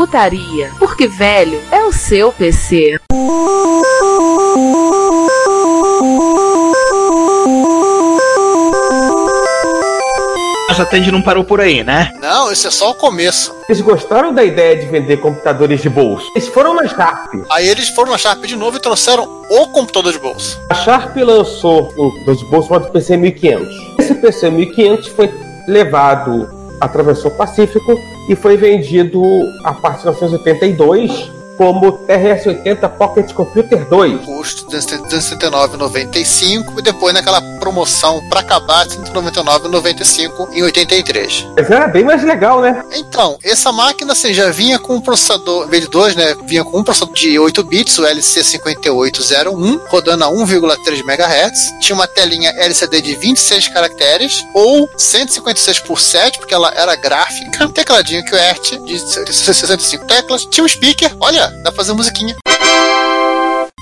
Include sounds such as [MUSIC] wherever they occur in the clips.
Retrocomputaria, porque velho é o seu PC. Mas a Tandy não parou por aí, né? Não, esse é só o começo. Eles gostaram da ideia de vender computadores de bolso. Eles foram na Sharp. Aí eles foram na Sharp de novo e trouxeram o computador de bolso. A Sharp lançou um computador de bolso chamado PC 1500. Esse PC 1500 foi levado, atravessou o Pacífico e foi vendido a partir de 1982 como TRS-80 Pocket Computer 2. Custo de 279,95 e depois naquela promoção pra acabar 199,95 em 83. Mas era bem mais legal, né? Então, essa máquina assim, já vinha com um processador, em vez de 2, né? Vinha com um processador de 8 bits, o LC5801, rodando a 1,3 MHz. Tinha uma telinha LCD de 26 caracteres, ou 156 por 7, porque ela era gráfica. Um tecladinho QWERTY de 65 teclas. Tinha um speaker, olha, dá pra fazer musiquinha.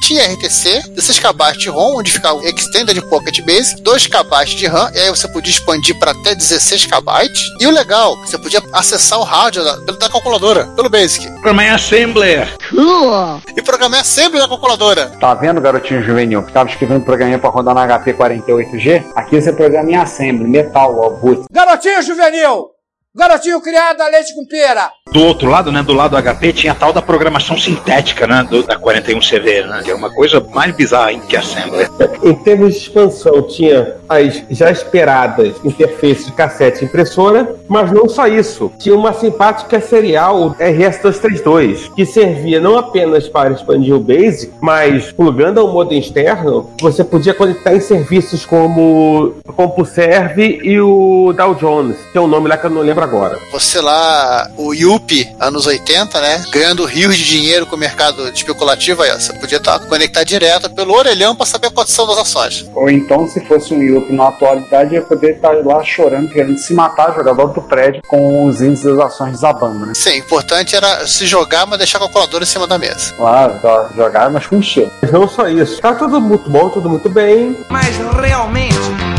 Tinha RTC, 16 KB de ROM, onde ficava o Extended Pocket Basic, 2 KB de RAM, e aí você podia expandir para até 16 KB. E o legal, você podia acessar o rádio da, da calculadora, pelo Basic. Programar em Assembler. Cool! E programar sempre na calculadora. Tá vendo, garotinho juvenil, que tava escrevendo programinha pra rodar na HP 48G? Aqui você programa em Assembly, Metal, Output. Garotinho juvenil! Garotinho criado a leite com pera! Do outro lado, né, do lado do HP, tinha a tal da programação sintética, né, do, da 41CV, né, que é uma coisa mais bizarra hein, que Assembler. [LAUGHS] Em termos de expansão, tinha as já esperadas interfaces de cassete e impressora, mas não só isso. Tinha uma simpática serial RS-232, que servia não apenas para expandir o BASIC, mas plugando ao modo externo, você podia conectar em serviços como o CompuServe e o Dow Jones, que é um nome lá que eu não lembro agora. Você lá, o Yuppie, anos 80, né? Ganhando rios de dinheiro com o mercado especulativo aí, ó. Você podia estar conectar direto pelo orelhão para saber a cotação das ações. Ou então, se fosse um Yuppie na atualidade, ia poder estar lá chorando, querendo se matar, jogador do prédio, com os índices das ações desabando, né? Sim, o importante era se jogar, mas deixar a calculadora em cima da mesa. Claro, jogar, mas com estilo. Mas não só isso. Tá tudo muito bom, tudo muito bem. Mas realmente.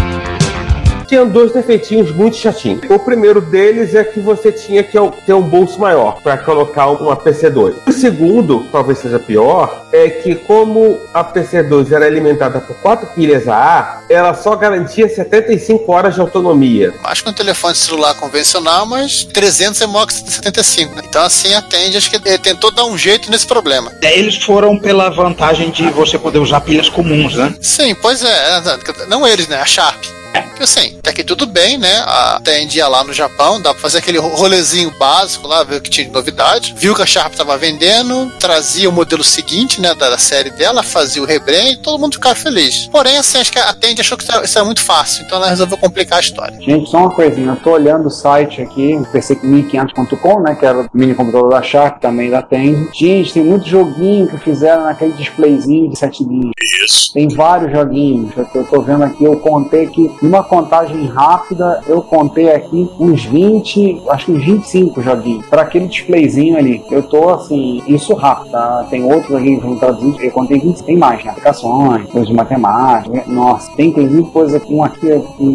Tinha dois defeitinhos muito chatinhos. O primeiro deles é que você tinha que ter um bolso maior para colocar uma PC2. O segundo, talvez seja pior, é que como a PC2 era alimentada por 4 pilhas AA, ela só garantia 75 horas de autonomia. Acho que um telefone celular convencional, mas 300 é maior que 75. Né? Então assim atende, acho que ele tentou dar um jeito nesse problema. Eles foram pela vantagem de você poder usar pilhas comuns, né? Sim, pois é. Não eles, né? A Sharp. Porque assim, até que tudo bem, né? Atendia lá no Japão, dá pra fazer aquele rolezinho básico lá, ver o que tinha de novidade. Viu que a Sharp tava vendendo, trazia o modelo seguinte, né? Da, série dela, fazia o rebrand e todo mundo ficava feliz. Porém, assim, acho que a Atende achou que isso era muito fácil, então ela resolveu complicar a história. Gente, só uma coisinha, eu tô olhando o site aqui, o PC1500.com, né? Que era o mini computador da Sharp, também da Atende. Gente, tem muito joguinho que fizeram naquele displayzinho de 7 linhas. Isso. Tem vários joguinhos. Eu tô, eu tô vendo aqui, eu contei que numa contagem rápida, eu contei aqui uns 20, acho que uns 25 joguinhos, para aquele displayzinho ali. Eu tô assim, isso rápido, tá? Tem outros aqui que traduzir, eu contei 20, tem mais, né? Aplicações, coisas de matemática, nossa, tem inclusive coisa um aqui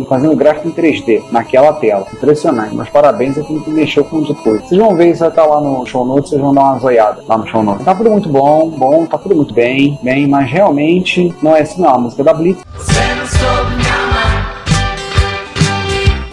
fazendo gráfico em 3D, naquela tela. Impressionante, mas parabéns, eu tenho que mexer com muita coisa. Vocês vão ver isso estar lá no show notes, vocês vão dar uma zoiada lá no show notes. Tá tudo muito bom, bom, tá tudo muito bem, bem, mas realmente não é assim não, a música da Blitz.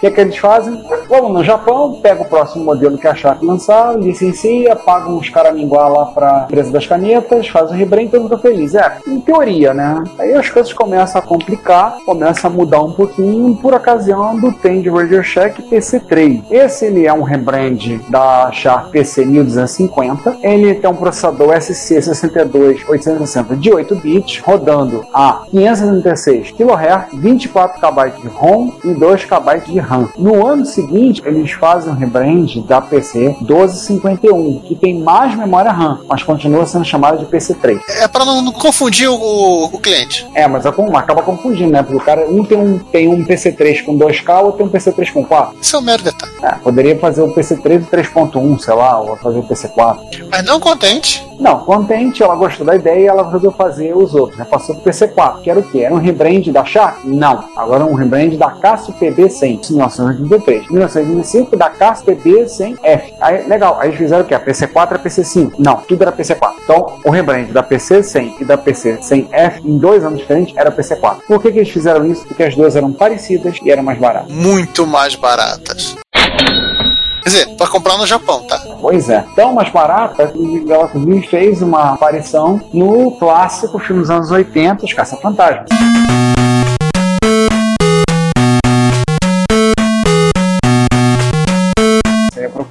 Que é que eles fazem? Vamos no Japão, pega o próximo modelo que a Sharp lançar, licencia, paga uns caraminguá lá pra empresa das canetas, faz o rebrand e todo mundo feliz. É, em teoria, né? Aí as coisas começam a complicar, começa a mudar um pouquinho por ocasião do Tend Radio Shack PC3. Esse ele é um rebrand da Sharp PC 1250. Ele tem um processador SC62860 de 8 bits, rodando a 536 kHz, 24 KB de ROM e 2 KB de RAM. No ano seguinte, eles fazem um rebrand da PC 1251, que tem mais memória RAM, mas continua sendo chamada de PC3. É pra não, não confundir o, o cliente. É, mas é acaba confundindo, né? Porque o cara, um tem um, tem um PC3 com 2K, outro tem um PC3 com 4. Isso é um mero detalhe. É, poderia fazer o PC3 e 3.1, sei lá, ou fazer o PC4. Mas não contente. Não, contente, ela gostou da ideia e ela resolveu fazer os outros. Né? Passou pro PC4, que era o quê? Era um rebrand da Sharp? Não. Agora é um rebrand da Casio PB100, 1983. 1985, da Casio PB100F. Aí, legal, aí eles fizeram o quê? A PC4 era PC5? Não, tudo era PC4. Então, o rebrand da PC100 e da PC100F, em dois anos diferentes, era PC4. Por que, que eles fizeram isso? Porque as duas eram parecidas e eram mais baratas. Muito mais baratas. Quer dizer, pra comprar no Japão, tá? Pois é. Tão mais barata que ela inclusive fez uma aparição no clássico filme dos anos 80, Os Caça-Fantasmas.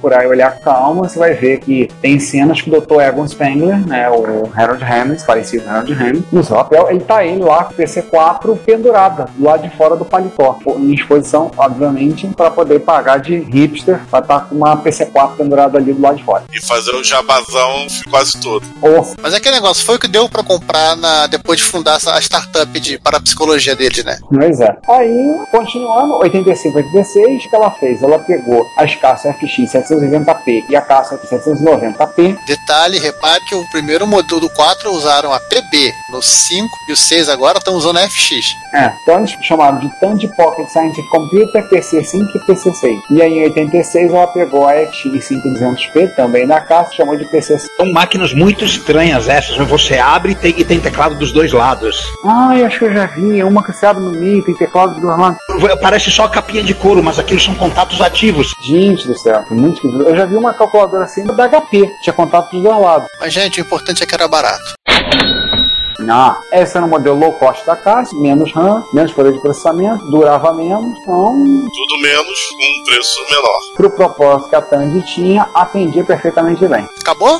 Procurar e olhar calma, você vai ver que tem cenas que o Dr. Egon Spengler, né, o Harold Ramis, parecido com o Harold Ramis, no seu papel, ele tá ele lá com o PC4 pendurada, do lado de fora do paletó, em exposição, obviamente, para poder pagar de hipster, pra estar com uma PC4 pendurada ali do lado de fora. E fazer o jabazão quase todo. Ou Mas é aquele negócio, foi o que deu pra comprar na, depois de fundar a startup de parapsicologia deles, né? Pois é. Aí, continuando, 85, 86, o que ela fez? Ela pegou as caças FX 790p e a caça FX 790p. Detalhe, repare que o primeiro modelo do 4 usaram a PB, no 5 e o 6 agora estão usando a FX. É, então eles chamaram de Tandy Pocket Scientific Computer PC5 e PC6. E aí em 86 ela pegou a FX 5200p, também da caça, chamou de PC6. São máquinas muito estranhas essas, né? você abre e tem, e tem teclado dos dois lados. Ah, eu acho que eu já vi, uma que você abre no meio, tem teclado do lado. Parece só capinha de couro, mas aqueles são contatos ativos. Gente do céu, muito esquisito. Eu já vi uma calculadora assim da HP, tinha contato dos dois lados. Mas, gente, o importante é que era barato. Ah, esse era o modelo low cost da casa, menos RAM, menos poder de processamento, durava menos, então, Tudo menos com um preço menor. pro propósito que a Tandy tinha, atendia perfeitamente bem. Acabou?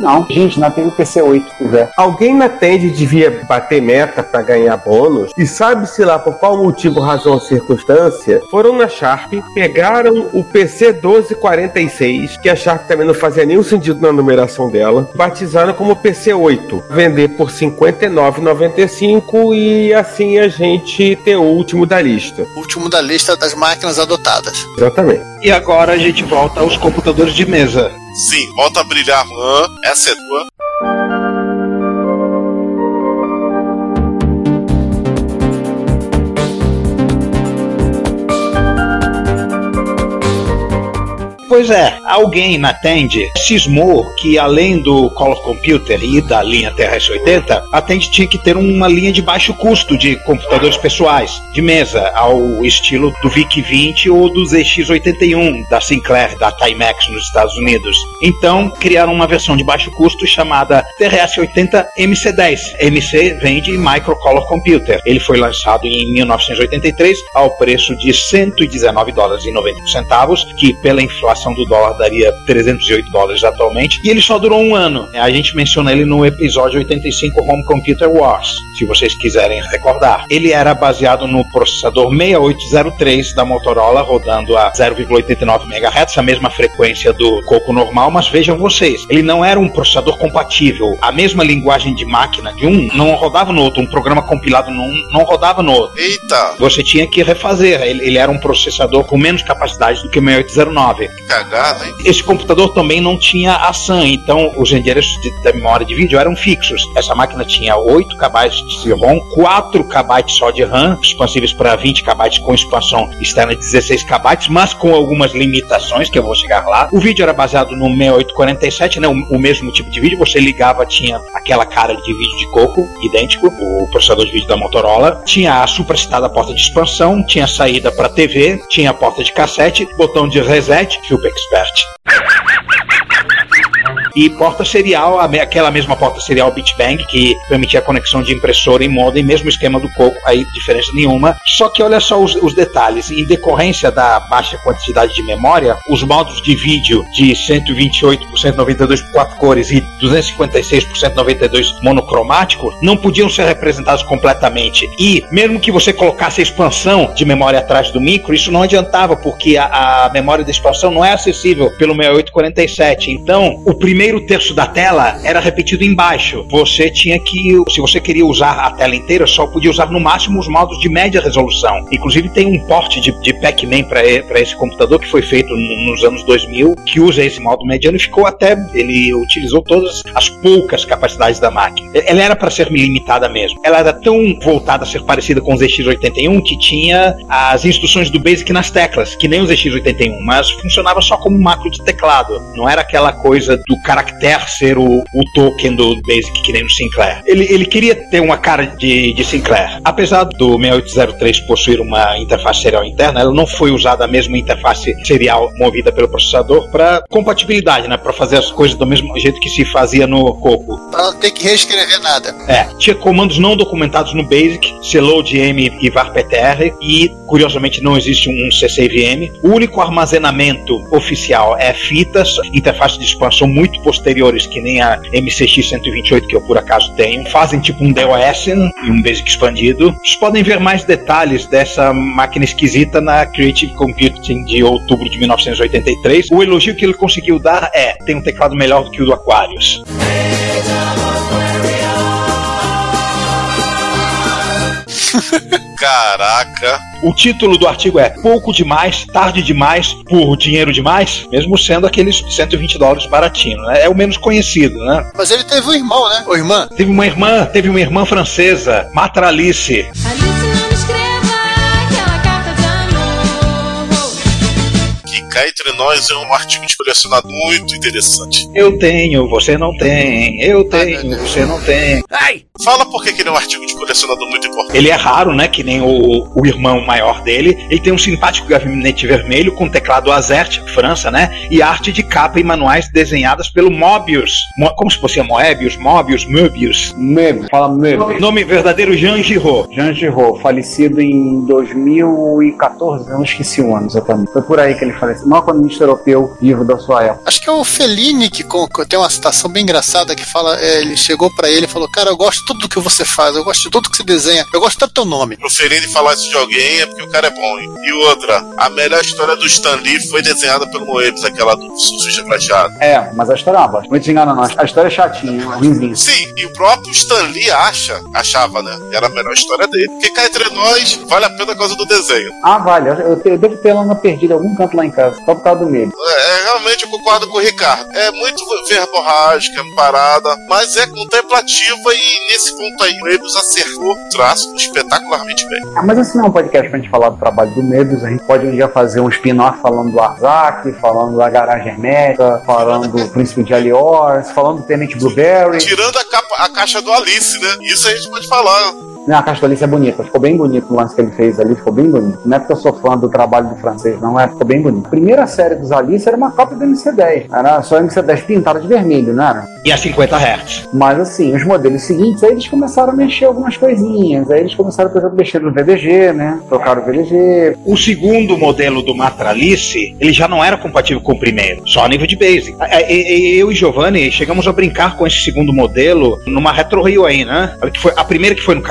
Não, gente, não teve PC8 se quiser. Alguém na Tend devia bater meta pra ganhar bônus e sabe-se lá por qual motivo, razão ou circunstância, foram na Sharp, pegaram o PC 1246, que a Sharp também não fazia nenhum sentido na numeração dela, batizaram como PC8, vender por R$ 59,95 e assim a gente ter o último da lista. Último da lista das máquinas adotadas. Exatamente. E agora a gente volta aos computadores de mesa. Sim, volta a brilhar RAM, essa é tua. Pois é, alguém na Tend cismou que além do Call of Computer e da linha TRS-80, a Tend tinha que ter uma linha de baixo custo de computadores pessoais, de mesa, ao estilo do VIC-20 ou do ZX-81 da Sinclair, da Timex nos Estados Unidos. Então, criaram uma versão de baixo custo chamada TRS-80 MC10. MC vem de Micro Color Computer. Ele foi lançado em 1983 ao preço de 119 dólares e 90 centavos, que pela inflação do dólar daria 308 dólares atualmente, e ele só durou um ano. A gente menciona ele no episódio 85 Home Computer Wars, se vocês quiserem recordar. Ele era baseado no processador 6803 da Motorola, rodando a 0,89 MHz, a mesma frequência do Coco normal, mas vejam vocês, ele não era um processador compatível. A mesma linguagem de máquina de um não rodava no outro, um programa compilado num não rodava no outro. Eita! Você tinha que refazer. Ele, ele era um processador com menos capacidade do que o 6809. Cagar, né? Esse computador também não tinha a SAM, então os endereços de, da memória de vídeo eram fixos. Essa máquina tinha 8 KB de ROM, 4 KB só de RAM, expansíveis para 20 KB com expansão externa de 16 KB, mas com algumas limitações que eu vou chegar lá. O vídeo era baseado no 6847, né, o, o mesmo tipo de vídeo, você ligava, tinha aquela cara de vídeo de coco, idêntico, o processador de vídeo da Motorola, tinha a supracitada porta de expansão, tinha saída para TV, tinha a porta de cassete, botão de reset, Super Expert. E porta serial, aquela mesma porta serial Bitbang, que permitia a conexão de impressora e modem, mesmo esquema do Coco, aí diferença nenhuma. Só que olha só os, os detalhes. Em decorrência da baixa quantidade de memória, os modos de vídeo de 128 por 192 por 4 cores e 256 por 192 monocromático não podiam ser representados completamente. E mesmo que você colocasse a expansão de memória atrás do micro, isso não adiantava, porque a, a memória da expansão não é acessível pelo 6847. Então, o primeiro terço da tela era repetido embaixo. Você tinha que, se você queria usar a tela inteira, só podia usar no máximo os modos de média resolução. Inclusive tem um porte de, de Pac-Man para esse computador que foi feito no- nos anos 2000, que usa esse modo mediano e ficou até, ele utilizou todas as poucas capacidades da máquina. Ela era para ser limitada mesmo. Ela era tão voltada a ser parecida com o ZX81 que tinha as instruções do Basic nas teclas, que nem o ZX81, mas funcionava só como macro de teclado. Não era aquela coisa do caractere ser o, o token do Basic, que nem no Sinclair. Ele, ele queria ter uma cara de, de Sinclair. Apesar do 6803 possuir uma interface serial interna, ela não foi usada a mesma interface serial movida pelo processador para compatibilidade, né? Para fazer as coisas do mesmo jeito que se fazia no Coco. Pra não ter que reescrever nada. É, tinha comandos não documentados no Basic, CLoadM e VARPTR, e curiosamente não existe um CCVM. O único armazenamento oficial é fitas, interface de expansão muito posteriores, que nem a MCX128 que eu por acaso tenho. Fazem tipo um DOS e um Basic expandido. Vocês podem ver mais detalhes dessa máquina esquisita na Creative Computing de outubro de 1983. O elogio que ele conseguiu dar é: tem um teclado melhor do que o do Aquarius. [LAUGHS] Caraca. O título do artigo é Pouco demais, tarde demais, por dinheiro demais, mesmo sendo aqueles 120 dólares baratinho, né? É o menos conhecido, né? Mas ele teve um irmão, né? Ou irmã? Teve uma irmã, teve uma irmã francesa, Matralice. Que cá entre nós é um artigo de colecionador muito interessante. Eu tenho, você não tem. Eu tenho, você não tem. Ai! Fala por que que ele é um artigo de colecionador muito importante. Ele é raro, né? Que nem o, o irmão maior dele. Ele tem um simpático gabinete vermelho com teclado Azert, França, né? E arte de capa e manuais desenhadas pelo Mobius. Mo- como se fosse Moebius, Mobius, Möbius. Möbius, fala Möbius. Nome verdadeiro Jean Giraud. Jean Giraud, falecido em 2014, eu não esqueci o ano exatamente. Foi por aí que ele faleceu. O maior economista europeu vivo da sua época. Acho que é o Fellini que que tem uma citação bem engraçada que fala, é, ele chegou pra ele e falou, cara, eu gosto de tudo que você faz, eu gosto de tudo que você desenha, eu gosto tanto do teu nome. Pro Fellini falar isso de alguém é porque o cara é bom. hein? E outra, a melhor história do Stan Lee foi desenhada pelo Moebius, aquela do Suja Prateado. É, mas a história é uma bosta. Não te engana, não. A história é chatinha, é ruimzinha. Sim, e o próprio Stan Lee acha, achava, né? Era a melhor história dele. Porque cá entre nós, vale a pena por causa do desenho. Ah, vale. Eu, eu, devo ter ela na perdida em algum canto lá em casa. Só por causa do medo. É, é, realmente eu concordo com o Ricardo. É muito verborrágica, parada, mas é contemplativa e nesse ponto aí o Moebius acertou o traço espetacularmente bem. Ah, mas esse não é um podcast pra gente falar do trabalho do Medos. A gente pode um dia fazer um spin-off falando do Arzak, falando da Garagem Hermética, falando do Príncipe de Aliors, falando do Tenente Blueberry. Tirando a, capa- a caixa do Alice, né? Isso a gente pode falar. Não, a caixa do Alice é bonita. Ficou bem bonito o lance que ele fez ali. Ficou bem bonito. Não é porque eu sou fã do trabalho do francês, não. É, ficou bem bonito. A primeira série dos Alice era uma cópia do MC10. Era só MC10 pintada de vermelho, não era? E a 50 Hz. Mas assim, os modelos seguintes, aí eles começaram a mexer algumas coisinhas. Aí eles começaram, por exemplo, a mexer no VDG, né? Trocaram o VDG. O segundo modelo do Matralice, ele já não era compatível com o primeiro, só a nível de basic. É, é, é, Eu e Giovanni chegamos a brincar com esse segundo modelo numa Retro Rio aí, né? A que foi- A primeira que foi no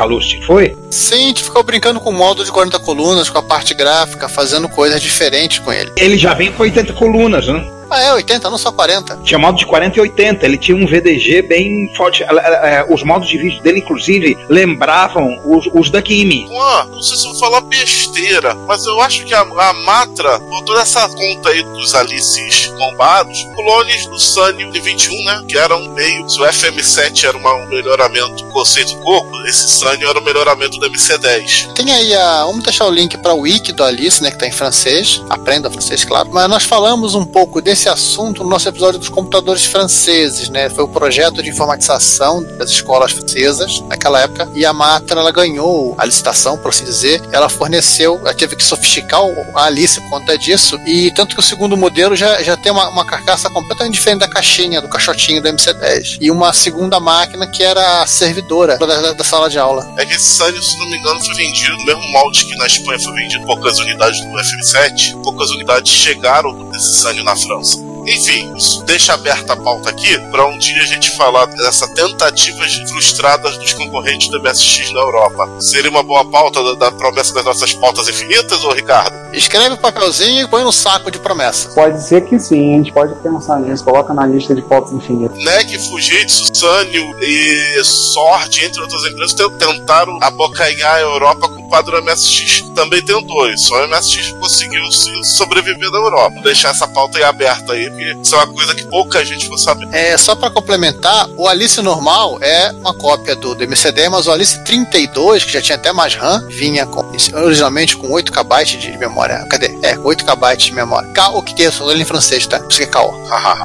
Foi? Sim, a gente ficou brincando com o modo de 40 colunas, com a parte gráfica, fazendo coisas diferentes com ele. Ele já vem com 80 colunas, né? Ah, é 80, não só 40. Tinha modo de 40 e 80, ele tinha um VDG bem forte. É, Os modos de vídeo dele, inclusive, lembravam os, os da Kimi. Juan, não sei se eu vou falar besteira, mas eu acho que a, a Matra botou nessa conta aí dos Alices combados, clones do Sanyo de 21, né? Que eram meio. Se o FM7 era uma- um melhoramento do conceito coco, esse Sanyo era o melhoramento do MC10. Tem aí a. Vamos deixar o link para o wiki do Alice, né? Que tá em francês. Aprenda francês, claro. Mas nós falamos um pouco desse assunto no nosso episódio dos computadores franceses, né? Foi o projeto de informatização das escolas francesas naquela época. E a Matra, ela ganhou a licitação, por assim dizer. Ela forneceu, ela teve que sofisticar a Alice por conta disso. E tanto que o segundo modelo já, já tem uma, uma carcaça completamente diferente da caixinha, do caixotinho do MC10. E uma segunda máquina que era a servidora da, da- da sala de aula. É que esse Sanyo, se não me engano, foi vendido no mesmo molde que na Espanha foi vendido poucas unidades do FM7, poucas unidades chegaram desse Sanyo na França. Enfim, isso deixa aberta a pauta aqui para um dia a gente falar dessa tentativas frustradas dos concorrentes do MSX na Europa. Seria uma boa pauta da, da promessa das nossas pautas infinitas, ô Ricardo? Escreve o papelzinho e põe no saco de promessa. Pode ser que sim, a gente pode pensar nisso. Coloca na lista de pautas infinitas. NEC, Fujitsu, Sanyo e Sword, entre outras empresas, te- tentaram abocanhar a Europa com o padrão MSX. Também tentou, e só o MSX conseguiu se sobreviver na Europa. Vou deixar essa pauta aí aberta aí, porque isso é uma coisa que pouca gente vai saber. É, só para complementar, o Alice normal é uma cópia do, do MC10, mas o Alice 32, que já tinha até mais RAM, vinha com, originalmente com 8 KB de memória. Cadê? É, 8 KB de memória. K, que é, só ele em francês, tá? Isso que é KO.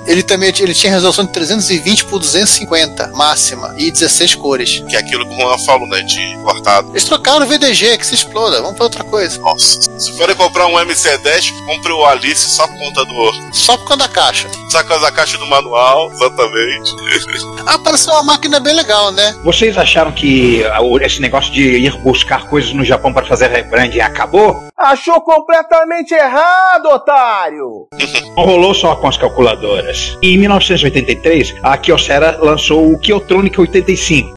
ele também ele tinha resolução de 320 por 250 máxima e 16 cores. Que é aquilo que o Juan falou, né? De cortado. Eles trocaram o VDG, que se exploda. Vamos pra outra coisa. Nossa, se forem comprar um MC10, compre o Alice só por conta do. Só por conta da caixa. Só por causa da caixa do manual, exatamente. [LAUGHS] Ah, parece uma máquina bem legal, né? Vocês acharam que ah, esse negócio de ir buscar coisas no Japão para fazer rebranding acabou? Achou completamente errado, otário! Não [LAUGHS] rolou só com as calculadoras. Em 1983, a Kyocera lançou o Kyotronic 85.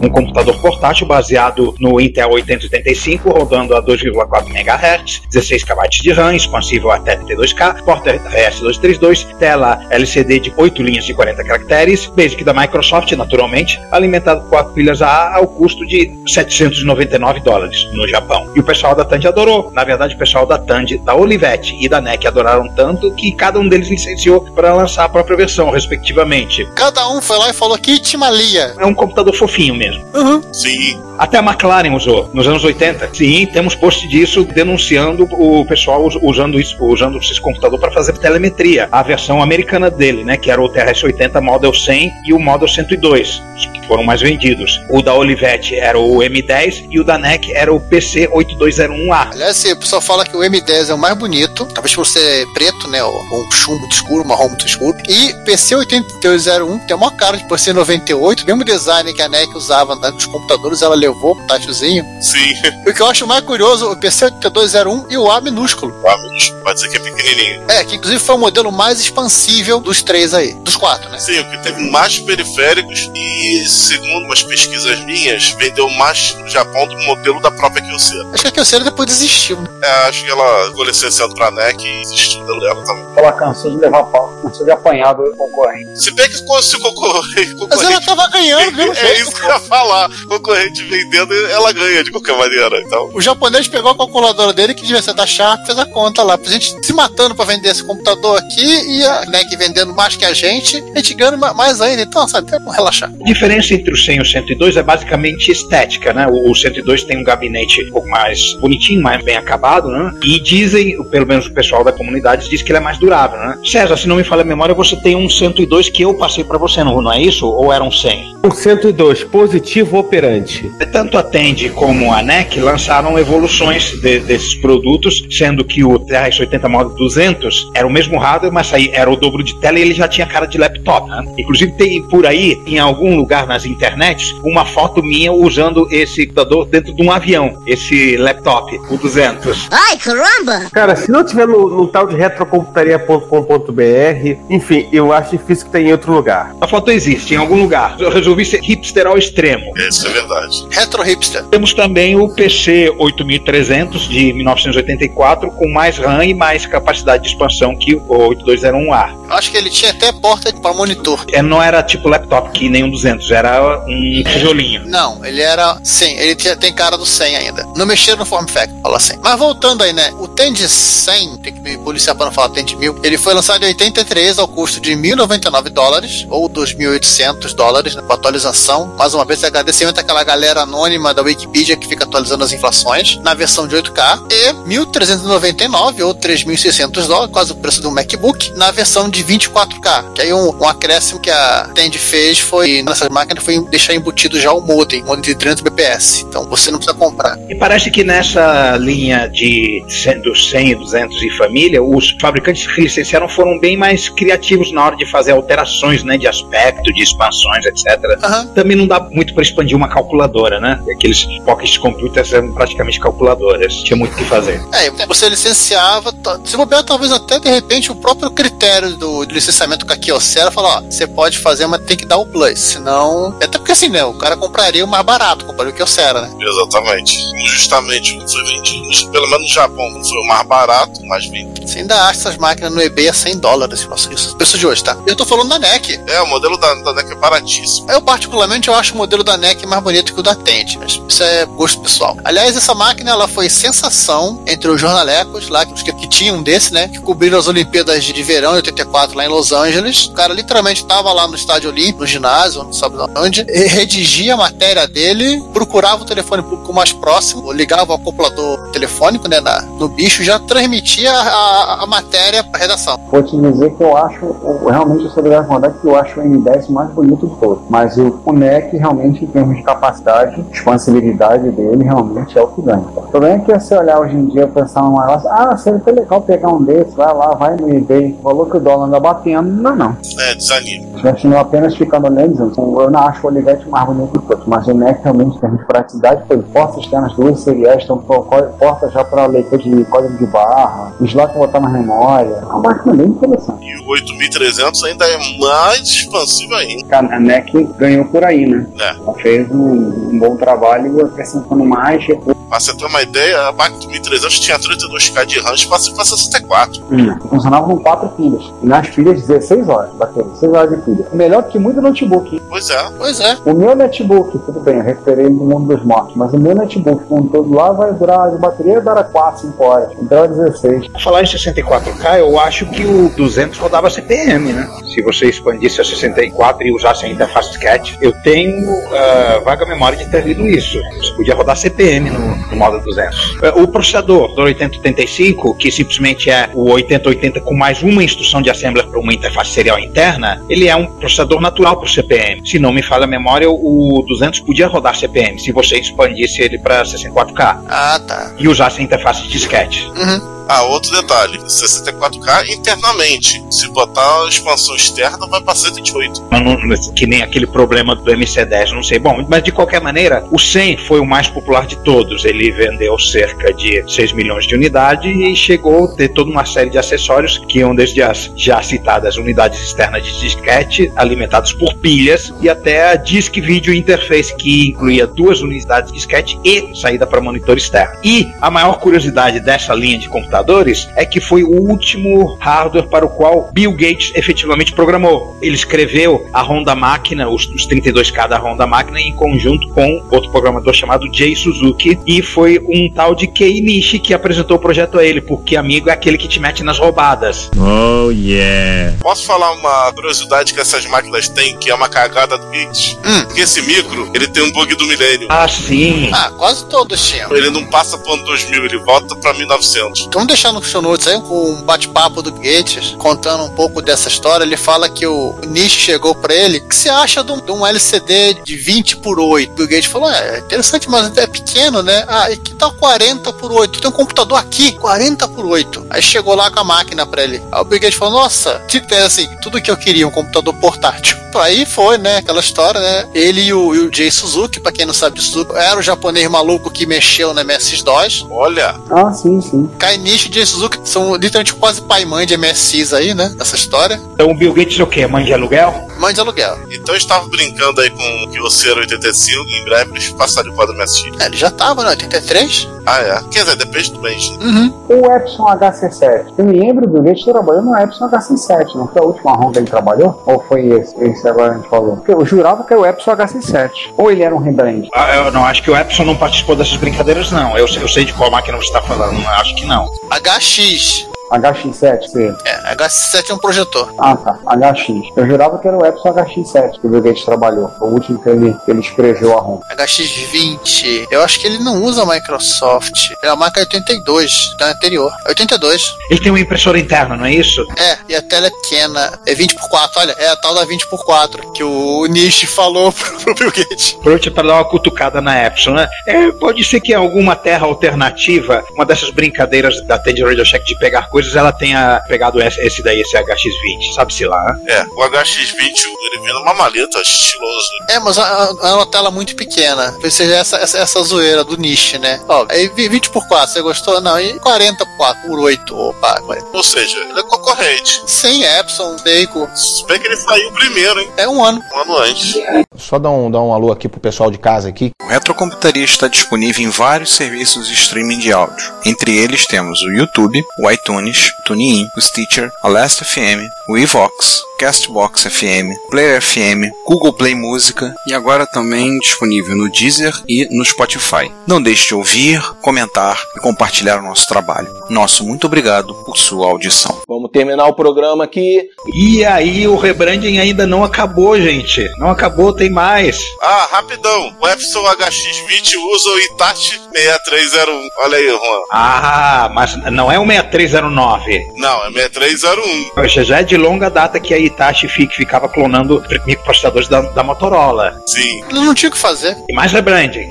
Um computador portátil baseado no Intel 8085, rodando a 2,4 MHz, 16 KB de RAM, expansível até 32K, porta RS-232, tela LCD de 8 linhas de 40 caracteres, Basic da Microsoft, naturalmente, alimentado com 4 pilhas AA ao custo de 799 dólares no Japão. E o pessoal da Tandy adorou. Na verdade, o pessoal da Tandy, da Olivetti e da NEC adoraram tanto que cada um deles licenciou para lançar a própria versão, respectivamente. Cada um foi lá e falou que Timalia. É um computador fofinho mesmo. Uhum. Sim. Até a McLaren usou, nos anos 80. Sim, temos post disso denunciando o pessoal us- usando isso, usando esse computador para fazer telemetria. A versão americana dele, né, que era o TRS-80 Model 100 e o Model 102, os que foram mais vendidos. O da Olivetti era o M10 e o da NEC era o PC8201A. Aliás, o pessoal fala que o M10 é o mais bonito, talvez por ser preto, né? Ou, um chumbo muito escuro, marrom muito escuro. E PC8201 tem a maior cara de por ser 98, mesmo design que a NEC usava nos computadores, ela levou pro tátilzinho. Sim. E [LAUGHS] o que eu acho mais curioso, o PC8201 e o A minúsculo. Ah, mas pode dizer que é pequenininho. É, que inclusive foi o modelo mais expansível dos três aí, dos quatro, né? Sim, o que teve mais periféricos e, segundo umas pesquisas minhas, vendeu mais no Japão do o modelo da própria Kyocera. Acho que a Kyocera depois desistiu, né? É, acho que ela ficou licenciada pra NEC e existiu dela também. Ela cansou de levar pau, cansou de apanhar do concorrente. Se bem que se o concorrente. Mas ela tava ganhando do mesmo [LAUGHS] É jeito. isso que eu ia falar. Concorrente vendendo, ela ganha de qualquer maneira. Então, O japonês pegou a calculadora dele, que devia ser da Sharp, fez a conta lá. Pra gente se matando pra vender esse computador aqui e a NEC vendendo mais que a gente, a gente ganha ma- mais ainda. Então, sabe, vamos relaxar. A diferença entre o 100 e o 102 é basicamente estética, né? O, o 102 tem um gabinete um pouco mais bonitinho, mais bem acabado, né? E dizem, pelo menos o pessoal da comunidade diz que ele é mais durável, né? César, se não me falha a memória, você tem um 102 que eu passei pra você, não, não é isso? Ou era um 100? Um 102, positivo operante. Tanto a Tandy como a NEC lançaram evoluções de- desses produtos, sendo que o TRS-80 Model 200 era o mesmo hardware, mas aí era o dobro de tela e ele já tinha cara de laptop. Né? Inclusive tem por aí, em algum lugar nas internets, uma foto minha usando esse computador dentro de um avião, esse laptop, o 200. Ai, caramba! Cara, se não tiver no, no tal de retrocomputaria.com.br, enfim, eu acho difícil que tenha em outro lugar. A foto existe em algum lugar. Eu resolvi ser hipster ao extremo. Extremo. Isso é verdade. Retro hipster. Temos também o PC 8300 de 1984 com mais RAM e mais capacidade de expansão que o 8201A. Eu acho que ele tinha até porta para monitor. É, não era tipo laptop que nem um 200, era um tijolinho. Não, ele era. Sim, ele tinha, tem cara do 100 ainda. Não mexeram no form factor, fala assim. Mas voltando aí, né? O Tend 100, tem que me policiar para não falar Tend 1000, ele foi lançado em 83 ao custo de 1.099 dólares, ou 2.800 dólares, né, com atualização. Mais uma vez, agradecimento àquela galera anônima da Wikipedia que fica atualizando as inflações, na versão de 8K, e 1.399 ou 3.600 dólares, quase o preço do MacBook, na versão de 24K. Que aí um, um acréscimo que a Tend fez foi, nessas máquinas, foi deixar embutido já o modem, modem de 300 bps. Então você não precisa comprar. E parece que nessa linha de 100, dos 100, 200 e família, os fabricantes que licenciaram foram bem mais criativos na hora de fazer alterações, né, de aspecto, de expansões, etc. Aham. Também não dá muito para expandir uma calculadora, né? Aqueles pocket computers eram praticamente calculadoras, tinha muito o que fazer. É, você licenciava, t- se bobear, talvez até de repente o próprio critério do, do licenciamento com a Kyocera fala, ó, você pode fazer, mas tem que dar o plus, senão. Até porque assim, né? O cara compraria o mais barato, compraria o Kyocera, né? Exatamente. Justamente foi vendido, pelo menos no Japão, foi o mais barato, mas vendido. Você ainda acha essas máquinas no eBay a 100 dólares, nossa, isso. Preço de hoje, tá? Eu tô falando da NEC. É, o modelo da, da NEC é baratíssimo. Eu, particularmente, eu acho o modelo da NEC mais bonito que o da Tente, mas isso é gosto pessoal. Aliás, essa máquina ela foi sensação entre os jornalecos lá, que, que tinham um desse, né? Que cobriram as Olimpíadas de verão em 84 lá em Los Angeles. O cara literalmente tava lá no estádio olímpico, no ginásio, não sabe onde, e redigia a matéria dele, procurava o telefone público mais próximo, ligava o acoplador telefônico, né, na- no bicho, já transmitia a, a matéria pra redação. Vou te dizer que eu acho, realmente eu sou obrigado que eu acho o M10 o mais bonito de todos. Mas o NEC, realmente, em termos de capacidade, expansibilidade dele, realmente é o que ganha. O problema é que você olhar hoje em dia e pensar num negócio, ah, seria tão legal pegar um desses, vai lá, vai no eBay, falou que o dólar anda batendo, não, não. É, desanima. Continuo apenas ficando olhando, dizendo, eu não acho o Olivetti mais bonito de todos, mas o NEC realmente, em termos de praticidade, foi portas externas duas seriais, então pô, co- porta já para leitura de código de barra, slot pra botar na memória, é uma máquina bem interessante. E o 8300 ainda é mais expansivo ainda. A NEC ganhou por aí, né? É. Ela fez um, um bom trabalho acrescentando mais recursos. Pra você ter uma ideia, a máquina do 1300 tinha 32k de RAM, espaço para 64. Hum. Funcionava com quatro pilhas. E nas pilhas, 16 horas, bateria, 16 horas de pilha. Melhor que muito notebook. Pois é. Pois é. O meu netbook, tudo bem, eu recuperei no mundo dos mortos, mas o meu netbook com todo lá vai durar, de bateria dura 4, 5 horas, então é 16. Por falar em 64K, eu acho que o 200 rodava CPM, né? Se você expandisse a 64 e usasse a interface SCAT, eu tenho ah, vaga memória de ter lido isso. Você podia rodar CPM no, no modo 200. Eh, O processador do 8085, que simplesmente é o 8080 com mais uma instrução de assembler para uma interface serial interna, ele é um processador natural para o CPM. Se não me falha a memória, o 200 podia rodar CPM se você expandisse ele para 64K Ah, tá. e usasse a interface de disquete. Uhum. Ah, outro detalhe: 64K internamente. Se botar a expansão externa, vai pra 128. Mas não- que nem aquele problema do MC10, não sei. Bom, mas de qualquer maneira, o 100 foi o mais popular de todos. Ele vendeu cerca de 6 milhões de unidades e chegou a ter toda uma série de acessórios que iam desde as já citadas unidades externas de disquete, alimentadas por pilhas, e até a Disk Video Interface, que incluía duas unidades de disquete e saída para monitor externo. E a maior curiosidade dessa linha de computadores é que foi o último hardware para o qual Bill Gates efetivamente programou. Ele escreveu a Honda Máquina, os, os 32K da Honda Máquina, em conjunto com outro programador chamado Jay Suzuki, e foi um tal de Kei Nishi que apresentou o projeto a ele, porque amigo é aquele que te mete nas roubadas. Oh yeah. Posso falar uma curiosidade que essas máquinas têm, que é uma cagada do Gates? Hum. Porque esse micro, ele tem um bug do milênio. Ah, sim. Ah, quase todos tinham. Ele não passa pro ano 2000, ele volta pra 1900. Vamos deixar no show notes aí com um bate-papo do Gates, contando um pouco dessa história. Ele fala que o Nish chegou pra ele. O que você acha de um, de um LCD de 20 por 8? O Gates falou: é interessante, mas é pequeno, né? Ah, e que tal 40 por 8? Tem um computador aqui, 40 por 8. Aí chegou lá com a máquina pra ele. Aí o Bill Gates falou: nossa, tipo, é assim, tudo que eu queria, um computador portátil. [LAUGHS] Aí foi, né? Aquela história, né? Ele e o, e o Jay Suzuki, pra quem não sabe disso, era o japonês maluco que mexeu na MS-DOS. Olha, Ah, sim, sim. Kai Nishi Nishi e Jay Suzuki são literalmente quase pai e mãe de MSX aí, né? Nessa história. Então o Bill Gates é o quê? Mãe de aluguel? Mãe de aluguel. Então eu estava brincando aí com que você era 85 e em breve eles passaram para o MSX. É, ele já tava, né? 83? Ah, é. Quer dizer, depende do mês. Uhum. O Epson HC7. Eu me lembro do Gates trabalhou no Epson HC7, não foi a última ROM que ele trabalhou? Ou foi esse? Esse agora a gente falou. Porque eu jurava que era o Epson HC7. Ou ele era um rebrand? Ah, eu não acho que o Epson não participou dessas brincadeiras, não. Eu, eu sei de qual máquina você está falando, mas acho que não. HX. HX7, sim. É, HX7 é um projetor. Ah, tá. HX. Eu jurava que era o Epson HX7 que o Bill Gates trabalhou. Foi o último que ele, que ele escreveu a ROM. HX20. Eu acho que ele não usa Microsoft. É a marca 82, da anterior. 82. Ele tem uma impressora interna, não é isso? É, e a tela é pequena. É 20 por 4 olha, é a tal da 20 por 4 que o Nishi falou [LAUGHS] pro, pro Bill Gates. Aproveita para dar uma cutucada na Epson, né? É, pode ser que em alguma terra alternativa, uma dessas brincadeiras da Tend Radio Shack de pegar coisas, ela tenha pegado esse, daí, esse HX20, sabe-se lá, né? É, o HX20 ele vem numa maleta estiloso. É, mas é uma tela muito pequena. Ou seja, essa, essa, essa zoeira do Nishi, né? Ó, aí 20 por 4 você gostou? Não, e 40 por 4 por 8. Opa, Ou seja, ele é concorrente. Sim, Epson, Seiko. Se bem que ele saiu primeiro, hein? É um ano. Um ano antes. Só dar um, dar um alô aqui pro pessoal de casa aqui. O Retrocomputaria está disponível em vários serviços de streaming de áudio. Entre eles temos o YouTube, o iTunes, o TuneIn, o Stitcher, a Last FM, o Evox, Castbox FM, Player FM, Google Play Música e agora também disponível no Deezer e no Spotify. Não deixe de ouvir, comentar e compartilhar o nosso trabalho. Nosso muito obrigado por sua audição. Vamos terminar o programa aqui. E aí, o rebranding ainda não acabou, gente. Não acabou, tem mais. Ah, rapidão. O Epson HX20 usa o Itachi 6301. Olha aí, Juan. Ah, mas não é o 6309. Não, é 6301. Já já é de longa data que a Itachi fi- ficava clonando microprocessadores da, da Motorola. Sim. Não tinha o que fazer. E mais rebranding.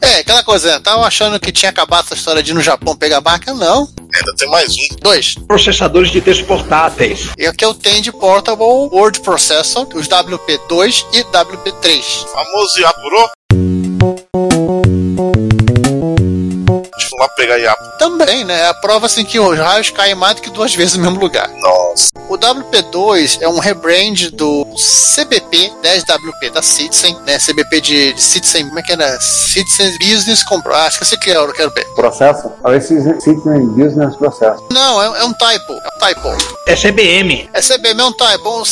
É, aquela coisa, né? Tava achando que tinha acabado essa história de ir no Japão pegar máquina? Não. Ainda tem mais um. Dois. Processadores de texto portáteis. E aqui eu tenho de Portable Word Processor, os WP2 e WP3. Famoso Yapuro. Lá pegar Yapo. Também, né? É a prova assim que os raios caem mais do que duas vezes no mesmo lugar. Nossa. O WP2 é um rebrand do CBP 10WP da Citizen, né? CBP de, de Citizen, como é que era? Citizen Business Compro. Ah, esqueci que era, eu quero ver. Processo? Esse Citizen Business Processo. Não, é, é um typo. É typo. É CBM. É CBM, é um typo.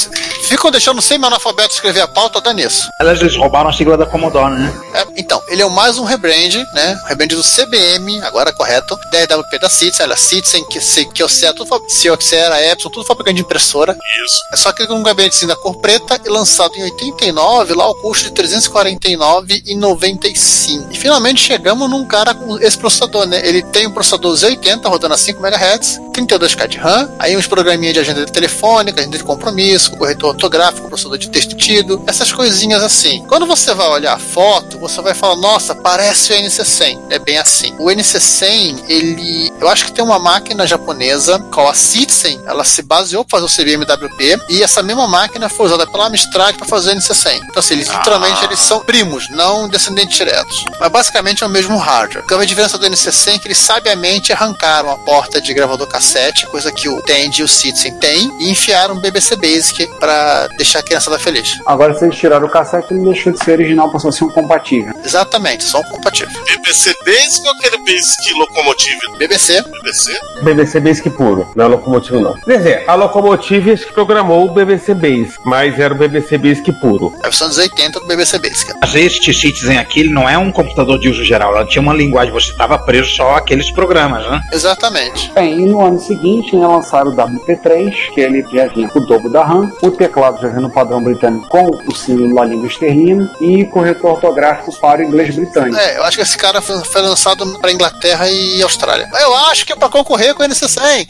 Ficam deixando semi-analfabeto escrever a pauta, dá nisso. Aliás, eles roubaram a sigla da Commodore, né? É, então, ele é mais um rebrand, né? Rebrand do CBM, agora correto, 10WP da Citizen, ela Citizen, que se que você tudo Kyocera, Epson, tudo fabricante de impressora. Isso. É só que com um gabinete assim da cor preta e lançado em 89, lá o custo de 349,95. E finalmente chegamos num cara com esse processador, né? Ele tem um processador Z80 rodando a 5 MHz, 32K de RAM, aí uns programinhas de agenda telefônica, agenda de compromisso, corretor ortográfico, processador de texto tido, essas coisinhas assim. Quando você vai olhar a foto, você vai falar, nossa, parece o NC100. É bem assim. O NC100, ele, eu acho que tem uma máquina japonesa, qual a Citizen, ela se baseou para fazer o CBMWP e essa mesma máquina foi usada pela Amstrad para fazer o NC100. Então, assim, eles literalmente eles são primos, não descendentes diretos. Mas basicamente é o mesmo hardware. A grande diferença do NC100 é que eles sabiamente arrancaram a porta de gravador cassete, coisa que o Tandy e o Citizen têm, e enfiaram um BBC Basic para deixar a criançada feliz. Agora, se eles tiraram o cassete, ele deixou de ser original, passou a ser um compatível. Exatamente, são compatíveis. BBC Basic ou aquele Basic Locomotive? BBC. BBC? BBC Basic puro, não é locomotivo não. Quer dizer, a locomotive que programou o BBC Basic, mas era o BBC Basic puro. É a versão dos 80 do BBC Basic. Mas este Citizen aqui ele não é um computador de uso geral. Ela tinha uma linguagem, você estava preso só àqueles programas, né? Exatamente. Bem, e no ano seguinte, né, lançaram o WP3, que ele já vinha com o dobro da RAM, o teclado já vinha no padrão britânico com o símbolo da língua esterlina e corretor ortográfico para o inglês britânico. É, eu acho que esse cara foi, foi lançado para Inglaterra e Austrália. Eu acho que é para concorrer com o NC100.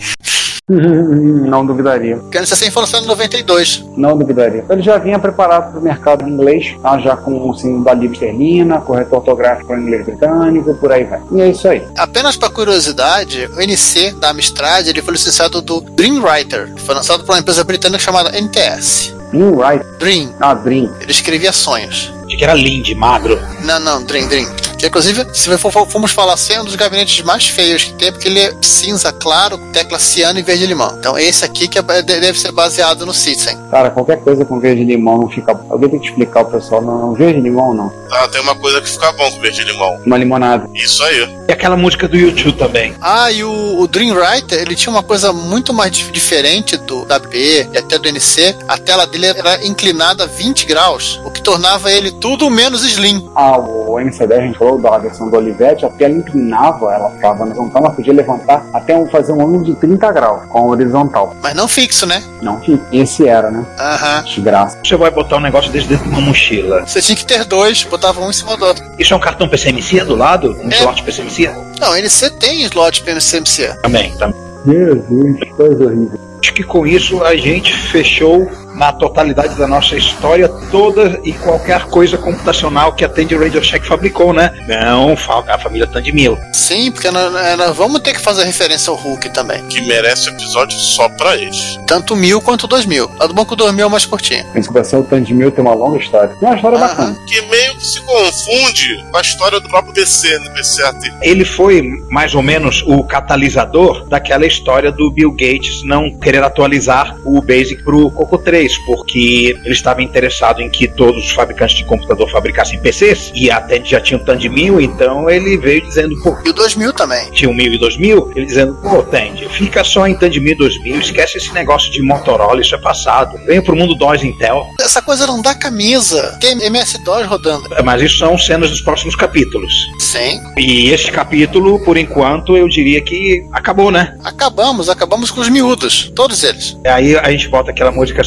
[LAUGHS] Não duvidaria. Porque o NC100 foi lançado em 92. Não duvidaria. Ele já vinha preparado para o mercado inglês, tá? já com o símbolo da língua esterlina, corretor ortográfico para o inglês britânico, por aí vai. E é isso aí. Apenas para curiosidade, o NC da Amstrad ele foi licenciado do Dreamwriter. Foi lançado por uma empresa britânica chamada NTS. Dream Right. Dream. Ah, Dream. Ele escrevia sonhos. De que era Lindy, magro. Não, não, Dream, Dream. Que, inclusive, se for, formos falar assim, é um dos gabinetes mais feios que tem, porque ele é cinza claro, tecla ciano e verde limão. Então esse aqui que é- deve ser baseado no Citizen. Cara, qualquer coisa com verde limão não fica. Alguém tem que explicar ao pessoal. Não, não verde limão não. Ah, tem uma coisa que fica bom com verde limão. Uma limonada. Isso aí. Aquela música do YouTube também. Ah, e o, o Dream Writer, ele tinha uma coisa muito mais dif- diferente do da B e até do NC. A tela dele era inclinada a 20 graus, o que tornava ele tudo menos slim. Ah, o MC10 a gente falou da versão do Olivetti, a tela inclinava, ela ficava na horizontal, ela podia levantar até um- fazer um ângulo de 30 graus com a horizontal. Mas não fixo, né? Não que esse era, né? Aham. Desgraça. Você vai botar um negócio desse dentro de uma mochila. Você tinha que ter dois, botava um em cima do outro. Isso é um cartão PCMC do lado? Um É. slot PCMC? Não, NC tem slot PMCMC. Também, também. Jesus, coisa horrível. Acho que com isso a gente fechou na totalidade da nossa história toda e qualquer coisa computacional que a Tandy Radio Shack fabricou, né? Não, falta a família Tandy Mil. Sim, porque nós, nós vamos ter que fazer referência ao Hulk também. Que merece episódio só pra eles. Tanto mil quanto o 2000. A do Banco 2000 é mais curtinha. Que vai ser o Tandemil tem uma longa história. Tem uma história Aham. bacana. Que meio que se confunde com a história do próprio PC, né? PC AT. Ele foi mais ou menos o catalisador daquela história do Bill Gates não querer atualizar o Basic pro Coco 3, porque ele estava interessado em que todos os fabricantes de computador fabricassem PCs e a Tandy já tinha o Tandy 1000, então ele veio dizendo, pô, E o 2000 também. tinha o 1000 e 2000, ele dizendo, pô, Tandy, fica só em Tandy 1000 e 2000, esquece esse negócio de Motorola, isso é passado. Venha pro mundo DOS Intel. Essa coisa não dá camisa. Tem MS-DOS rodando. Mas isso são cenas dos próximos capítulos. Sim. E esse capítulo, por enquanto, eu diria que acabou, né? Acabamos, acabamos com os miúdos. Todos eles. Aí a gente bota aquela música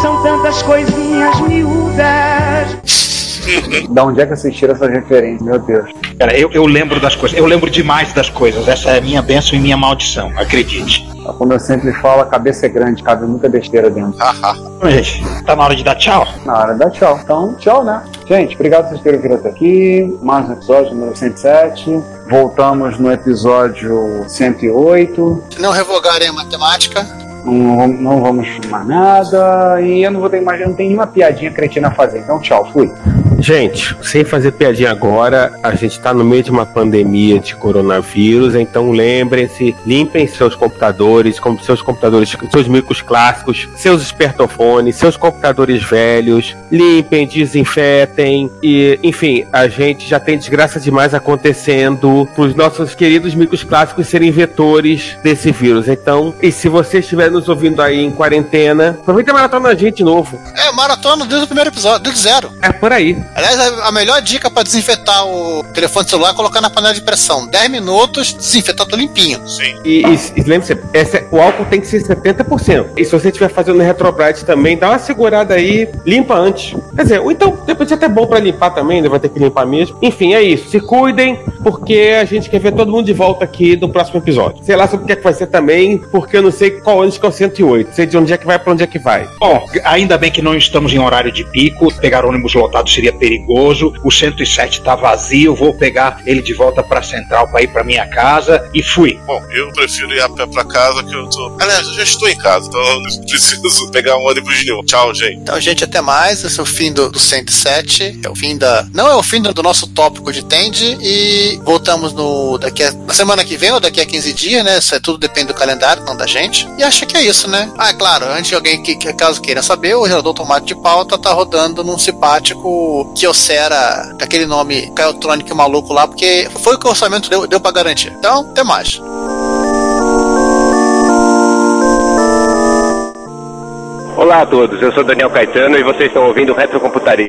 São tantas coisinhas miúdas. Da onde é que vocês tiram essas referências? Meu Deus. Cara, eu, eu lembro das coisas, eu lembro demais das coisas. Essa é a minha bênção e minha maldição, acredite. Como eu sempre falo, a cabeça é grande, cabe muita besteira dentro. Então, gente, tá na hora de dar tchau? Na hora da tchau. Então, tchau, né? Gente, obrigado por vocês terem vindo até aqui. Mais um episódio número 107. Voltamos no episódio 108. Se não revogarem a matemática. Não, não vamos mais nada. E eu não vou ter mais, não tenho nenhuma piadinha cretina a fazer. Então, tchau, fui. Gente, sem fazer piadinha agora, a gente tá no meio de uma pandemia de coronavírus, então lembrem-se, limpem seus computadores, como seus computadores, seus micros clássicos, seus espertofones, seus computadores velhos, limpem, desinfetem e, enfim, a gente já tem desgraça demais acontecendo pros nossos queridos micros clássicos serem vetores desse vírus. Então, e se você estiver nos ouvindo aí em quarentena, aproveita e maratona a gente de novo. É, maratona desde o primeiro episódio, desde zero. É por aí. Aliás, a, melhor dica pra desinfetar o telefone celular é colocar na panela de pressão. 10 minutos, desinfetar tudo limpinho. Sim. E, e, e lembre-se, o álcool tem que ser 70%. E se você estiver fazendo Retrobrite também, dá uma segurada aí, limpa antes. Quer dizer, ou então, depois é até bom pra limpar também, né? vai ter que limpar mesmo. Enfim, é isso. Se cuidem, porque a gente quer ver todo mundo de volta aqui no próximo episódio. Sei lá sobre o que, é que vai ser também, porque eu não sei qual ônibus que é o 108. Sei de onde é que vai pra onde é que vai. Bom, ainda bem que não estamos em horário de pico. Pegar ônibus lotado seria perigoso. O 107 tá vazio. Vou pegar ele de volta pra central pra ir pra minha casa e fui. Bom, eu prefiro ir a pé pra casa que eu tô. Aliás, eu já estou em casa, então eu não preciso [LAUGHS] pegar um ônibus nenhum. Tchau, gente. Então, gente, até mais. Esse é o fim do, do 107. É o fim da. Não é o fim do, do nosso tópico de Tende. E voltamos no. Daqui a, na semana que vem ou daqui a 15 dias, né? Isso é tudo depende do calendário, não da gente. E acho que é isso, né? Ah, é claro, antes de alguém que, que caso queira saber, o gerador automático de pauta tá rodando num simpático Kyocera, com aquele nome Kyotronic maluco lá, porque foi o que o orçamento deu, deu pra garantir. Então, até mais. Olá a todos, eu sou Daniel Caetano e vocês estão ouvindo Retrocomputaria.